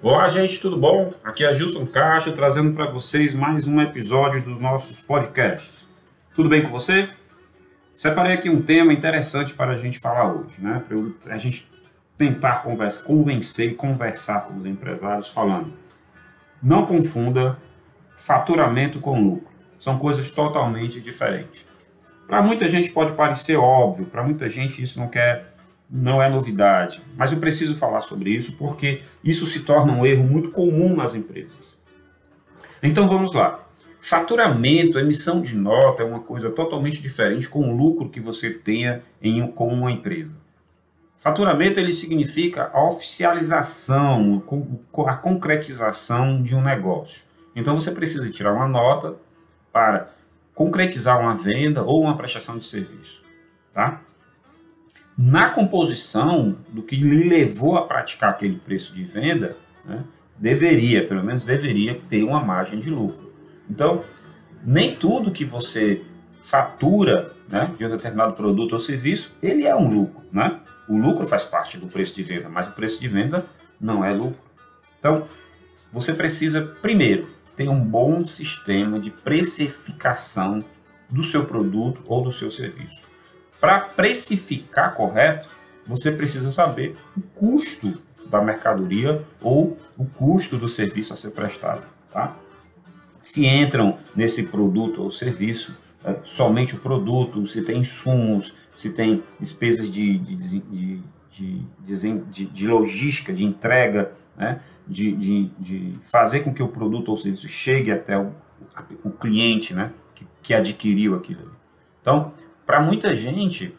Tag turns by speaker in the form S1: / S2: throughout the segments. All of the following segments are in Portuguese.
S1: Olá, gente, tudo bom? Aqui é Gilson Castro trazendo para vocês mais um episódio dos nossos podcasts. Tudo bem com você? Separei aqui um tema interessante para a gente falar hoje, né? Para a gente tentar conversa, convencer e conversar com os empresários falando. Não confunda faturamento com lucro. São coisas totalmente diferentes. Para muita gente pode parecer óbvio, para muita gente isso não quer não é novidade, mas eu preciso falar sobre isso porque isso se torna um erro muito comum nas empresas. Então vamos lá. Faturamento, emissão de nota é uma coisa totalmente diferente com o lucro que você tenha em, com uma empresa. Faturamento ele significa a oficialização, a concretização de um negócio. Então você precisa tirar uma nota para concretizar uma venda ou uma prestação de serviço, tá? Na composição do que lhe levou a praticar aquele preço de venda, né, deveria, pelo menos deveria, ter uma margem de lucro. Então, nem tudo que você fatura né, de um determinado produto ou serviço, ele é um lucro. Né? O lucro faz parte do preço de venda, mas o preço de venda não é lucro. Então, você precisa, primeiro, ter um bom sistema de precificação do seu produto ou do seu serviço. Para precificar correto, você precisa saber o custo da mercadoria ou o custo do serviço a ser prestado. Tá? Se entram nesse produto ou serviço é, somente o produto, se tem insumos, se tem despesas de, de, de, de, de logística, de entrega, né? de, de, de, fazer com que o produto ou serviço chegue até o, o cliente né? que, que adquiriu aquilo. Então, para muita gente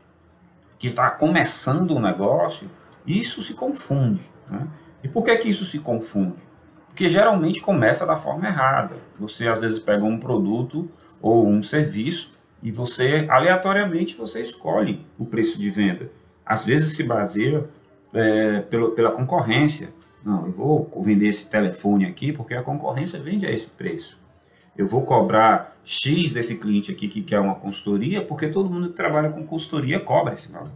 S1: que está começando um negócio, isso se confunde. Né? E por que, que isso se confunde? Porque geralmente começa da forma errada. Você às vezes pega um produto ou um serviço e você aleatoriamente você escolhe o preço de venda. Às vezes se baseia é, pelo, pela concorrência. Não, eu vou vender esse telefone aqui porque a concorrência vende a esse preço eu vou cobrar X desse cliente aqui que quer uma consultoria, porque todo mundo que trabalha com consultoria cobra esse valor.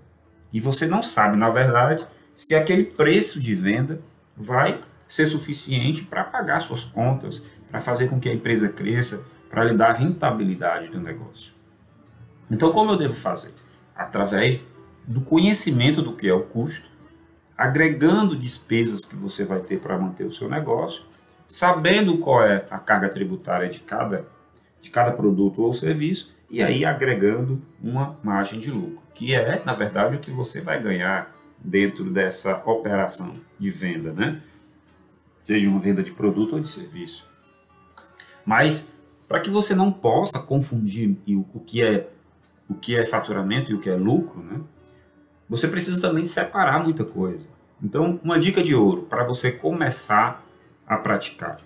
S1: E você não sabe, na verdade, se aquele preço de venda vai ser suficiente para pagar suas contas, para fazer com que a empresa cresça, para lhe dar rentabilidade do negócio. Então, como eu devo fazer? Através do conhecimento do que é o custo, agregando despesas que você vai ter para manter o seu negócio sabendo qual é a carga tributária de cada, de cada produto ou serviço e aí agregando uma margem de lucro, que é, na verdade, o que você vai ganhar dentro dessa operação de venda, né? Seja uma venda de produto ou de serviço. Mas para que você não possa confundir o que é o que é faturamento e o que é lucro, né? Você precisa também separar muita coisa. Então, uma dica de ouro para você começar a praticar.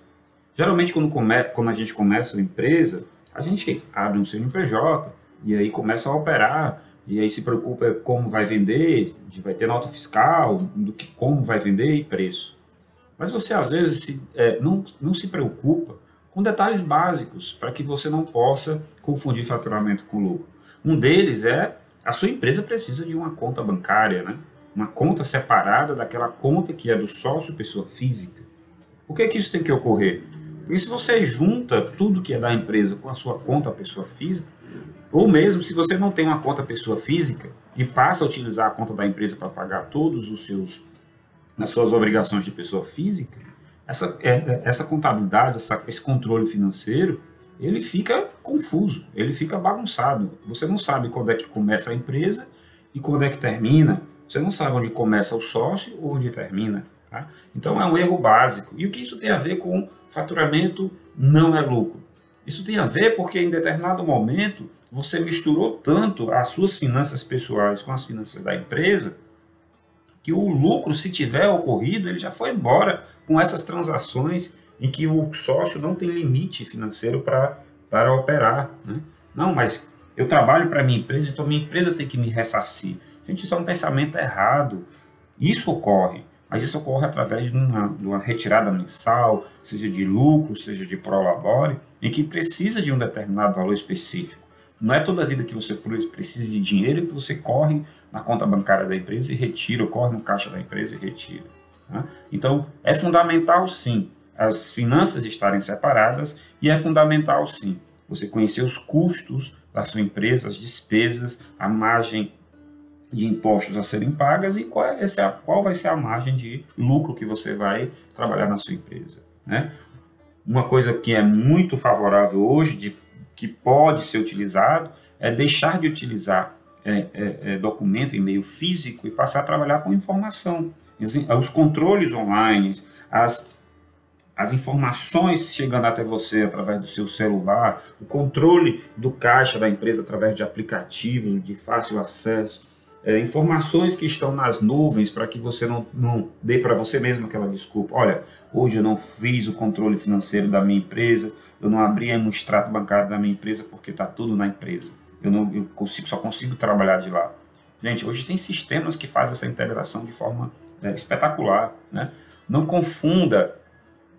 S1: Geralmente, quando, come, quando a gente começa uma empresa, a gente abre um CNPJ e aí começa a operar e aí se preocupa como vai vender, vai ter nota fiscal, do que como vai vender e preço. Mas você às vezes se, é, não, não se preocupa com detalhes básicos para que você não possa confundir faturamento com lucro. Um deles é a sua empresa precisa de uma conta bancária, né? uma conta separada daquela conta que é do sócio pessoa física. Por que, que isso tem que ocorrer? Porque se você junta tudo que é da empresa com a sua conta pessoa física, ou mesmo se você não tem uma conta pessoa física e passa a utilizar a conta da empresa para pagar todos os seus as suas obrigações de pessoa física, essa, é, é, essa contabilidade, essa, esse controle financeiro, ele fica confuso, ele fica bagunçado. Você não sabe quando é que começa a empresa e quando é que termina. Você não sabe onde começa o sócio ou onde termina. Tá? Então é um erro básico. E o que isso tem a ver com faturamento não é lucro? Isso tem a ver porque em determinado momento você misturou tanto as suas finanças pessoais com as finanças da empresa que o lucro, se tiver ocorrido, ele já foi embora com essas transações em que o sócio não tem limite financeiro para para operar. Né? Não, mas eu trabalho para minha empresa, então minha empresa tem que me ressarcir. Gente, isso é um pensamento errado. Isso ocorre. Mas isso ocorre através de uma, de uma retirada mensal, seja de lucro, seja de prolabore, em que precisa de um determinado valor específico. Não é toda a vida que você precisa de dinheiro que você corre na conta bancária da empresa e retira, ou corre no caixa da empresa e retira. Né? Então, é fundamental sim as finanças estarem separadas e é fundamental sim você conhecer os custos da sua empresa, as despesas, a margem de impostos a serem pagas e qual, é esse, qual vai ser a margem de lucro que você vai trabalhar na sua empresa. Né? Uma coisa que é muito favorável hoje, de, que pode ser utilizado, é deixar de utilizar é, é, é, documento em meio físico e passar a trabalhar com informação. Os controles online, as as informações chegando até você através do seu celular, o controle do caixa da empresa através de aplicativos de fácil acesso, é, informações que estão nas nuvens para que você não, não dê para você mesmo aquela desculpa. Olha, hoje eu não fiz o controle financeiro da minha empresa, eu não abri o extrato bancário da minha empresa porque está tudo na empresa. Eu, não, eu consigo, só consigo trabalhar de lá. Gente, hoje tem sistemas que fazem essa integração de forma é, espetacular. Né? Não confunda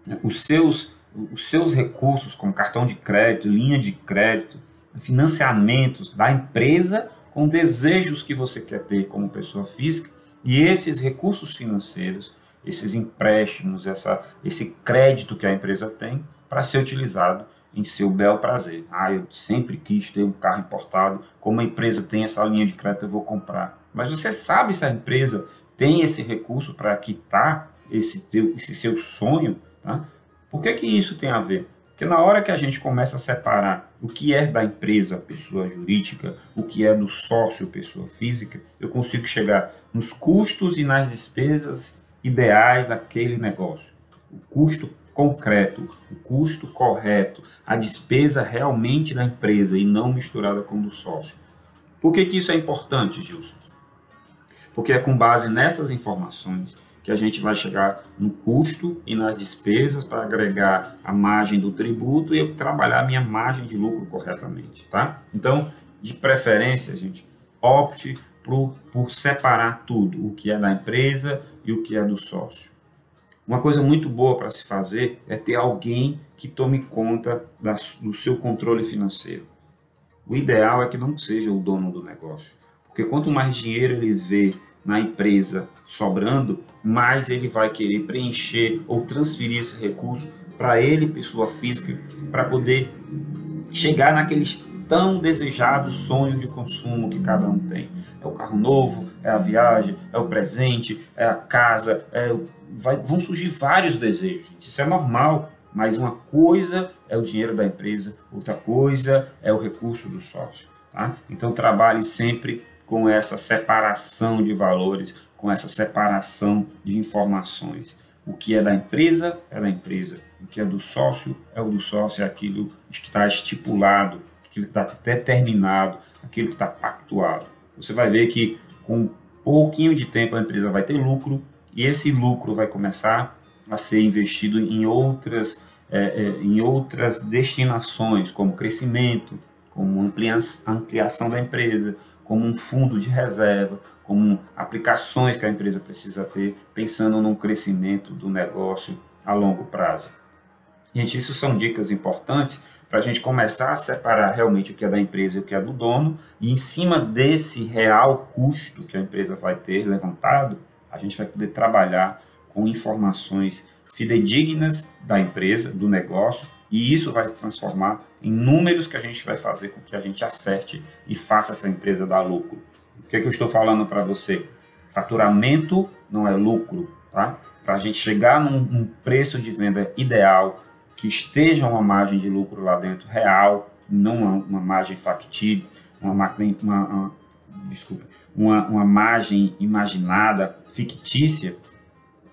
S1: né, os seus, os seus recursos, como cartão de crédito, linha de crédito, financiamentos da empresa com desejos que você quer ter como pessoa física e esses recursos financeiros, esses empréstimos, essa, esse crédito que a empresa tem para ser utilizado em seu bel prazer. Ah, eu sempre quis ter um carro importado, como a empresa tem essa linha de crédito, eu vou comprar. Mas você sabe se a empresa tem esse recurso para quitar esse, teu, esse seu sonho Tá? Por que, que isso tem a ver? Porque na hora que a gente começa a separar o que é da empresa, pessoa jurídica, o que é do sócio, pessoa física, eu consigo chegar nos custos e nas despesas ideais daquele negócio. O custo concreto, o custo correto, a despesa realmente da empresa e não misturada com do sócio. Por que, que isso é importante, Gilson? Porque é com base nessas informações que a gente vai chegar no custo e nas despesas para agregar a margem do tributo e eu trabalhar a minha margem de lucro corretamente, tá? Então, de preferência, gente, opte por, por separar tudo, o que é da empresa e o que é do sócio. Uma coisa muito boa para se fazer é ter alguém que tome conta da, do seu controle financeiro. O ideal é que não seja o dono do negócio, porque quanto mais dinheiro ele vê na empresa sobrando, mais ele vai querer preencher ou transferir esse recurso para ele, pessoa física, para poder chegar naqueles tão desejados sonhos de consumo que cada um tem. É o carro novo, é a viagem, é o presente, é a casa, é, vai, vão surgir vários desejos. Isso é normal, mas uma coisa é o dinheiro da empresa, outra coisa é o recurso do sócio. Tá? Então trabalhe sempre com essa separação de valores, com essa separação de informações. O que é da empresa é da empresa, o que é do sócio é o do sócio, é aquilo que está estipulado, aquilo que está determinado, aquilo que está pactuado. Você vai ver que com um pouquinho de tempo a empresa vai ter lucro e esse lucro vai começar a ser investido em outras, é, é, em outras destinações, como crescimento, como ampliação da empresa, como um fundo de reserva, como aplicações que a empresa precisa ter, pensando no crescimento do negócio a longo prazo. Gente, isso são dicas importantes para a gente começar a separar realmente o que é da empresa e o que é do dono, e em cima desse real custo que a empresa vai ter levantado, a gente vai poder trabalhar com informações fidedignas da empresa, do negócio, e isso vai se transformar em números que a gente vai fazer com que a gente acerte e faça essa empresa dar lucro. O que, é que eu estou falando para você? Faturamento não é lucro, tá? Para a gente chegar num, num, preço de venda ideal, que esteja uma margem de lucro lá dentro real, não uma, margem factível, uma, uma, uma, desculpa, uma, uma margem imaginada, fictícia,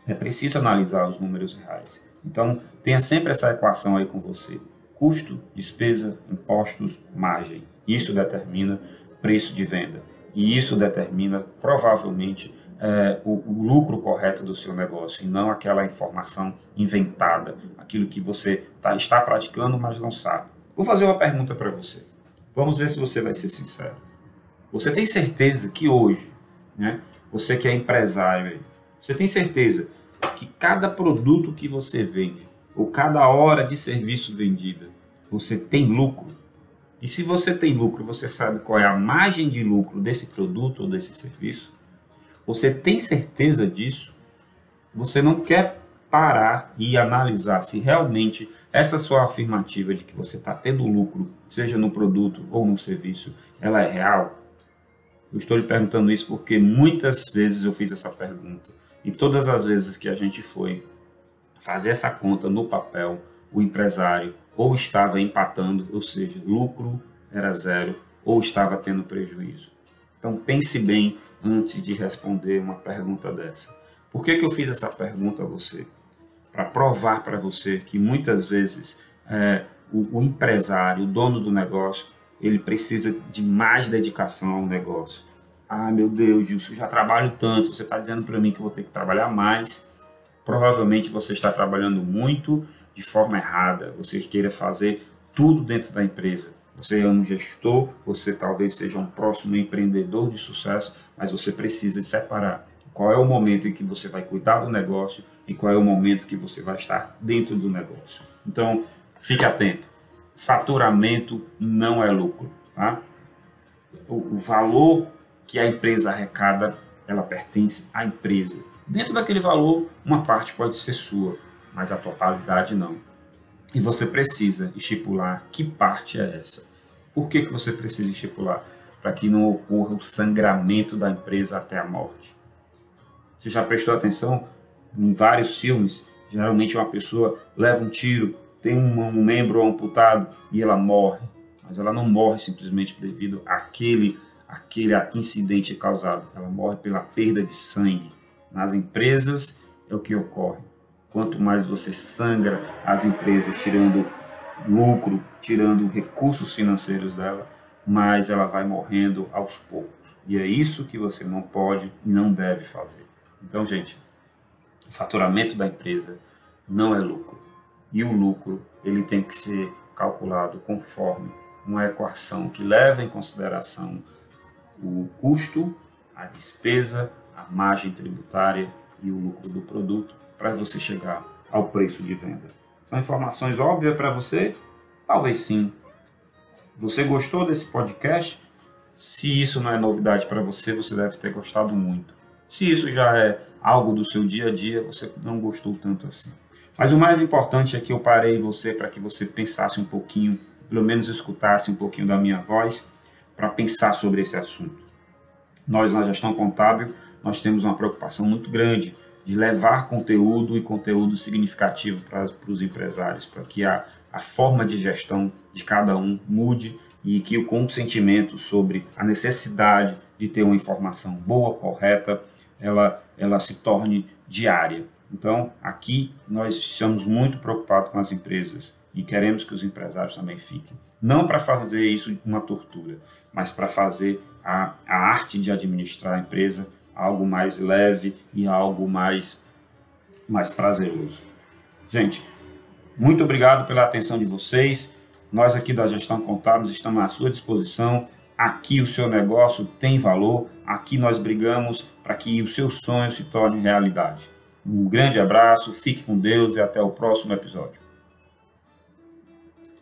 S1: é preciso analisar os números reais. Então, tenha sempre essa equação aí com você. Custo, despesa, impostos, margem. Isso determina preço de venda. E isso determina, provavelmente, é, o, o, lucro correto do seu negócio e não aquela informação inventada, aquilo que você tá, está praticando, mas não sabe. Vou fazer uma pergunta para você. Vamos ver se você vai ser sincero. Você tem certeza que hoje, né, você que é empresário, você tem certeza que cada produto que você vende, ou cada hora de serviço vendida, você tem lucro. E se você tem lucro, você sabe qual é a margem de lucro desse produto ou desse serviço? Você tem certeza disso? você não quer parar e analisar se realmente essa sua afirmativa de que você está tendo lucro, seja no produto ou no serviço, ela é real? Eu estou lhe perguntando isso porque muitas vezes eu fiz essa pergunta e todas as vezes que a gente foi fazer essa conta no papel, o empresário ou estava empatando, ou seja, lucro era zero, ou estava tendo prejuízo. Então pense bem antes de responder uma pergunta dessa. Por que, que eu fiz essa pergunta a você? Para provar para você que muitas vezes é, o, o empresário, o dono do negócio, ele precisa de mais dedicação ao negócio. Ah, meu Deus, Gilson, já trabalho tanto, você está dizendo para mim que eu vou ter que trabalhar mais. Provavelmente você está trabalhando muito de forma errada, você queira fazer tudo dentro da empresa. Você é um gestor, você talvez seja um próximo empreendedor de sucesso, mas você precisa separar qual é o momento em que você vai cuidar do negócio e qual é o momento que você vai estar dentro do negócio. Então, fique atento. Faturamento não é lucro, tá? O valor que a empresa arrecada, ela pertence à empresa. Dentro daquele valor, uma parte pode ser sua, mas a totalidade não. E você precisa estipular que parte é essa. Por que, que você precisa estipular? Para que não ocorra o sangramento da empresa até a morte. Você já prestou atenção em vários filmes? Geralmente uma pessoa leva um tiro, tem um, membro amputado e ela morre. Mas ela não morre simplesmente devido àquele, àquele incidente causado. Ela morre pela perda de sangue. Nas empresas é o que ocorre Quanto mais você sangra as empresas, tirando lucro, tirando recursos financeiros dela, mais ela vai morrendo aos poucos. E é isso que você não pode e não deve fazer. Então, gente, o faturamento da empresa não é lucro. E o lucro, ele tem que ser calculado conforme uma equação que leva em consideração o custo, a despesa, a margem tributária e o lucro do produto para você chegar ao preço de venda. São informações óbvias para você? Talvez sim. Você gostou desse podcast? Se isso não é novidade para você, você deve ter gostado muito. Se isso já é algo do seu dia a dia, você não gostou tanto assim. Mas o mais importante é que eu parei você para que você pensasse um pouquinho, pelo menos escutasse um pouquinho da minha voz, para pensar sobre esse assunto. Nós, na gestão contábil, nós temos uma preocupação muito grande de levar conteúdo e conteúdo significativo para, para os empresários, para que a, a forma de gestão de cada um mude e que o consentimento sobre a necessidade de ter uma informação boa, correta, ela, ela se torne diária. Então, aqui nós estamos muito preocupados com as empresas e queremos que os empresários também fiquem. Não para fazer isso uma tortura, mas para fazer a, a arte de administrar a empresa algo mais leve e algo mais, mais prazeroso. Gente, muito obrigado pela atenção de vocês. Nós aqui da Gestão Contábil estamos à sua disposição. Aqui o seu negócio tem valor. Aqui nós brigamos para que o seu sonho se torne realidade. Um grande abraço, fique com Deus e até o próximo episódio.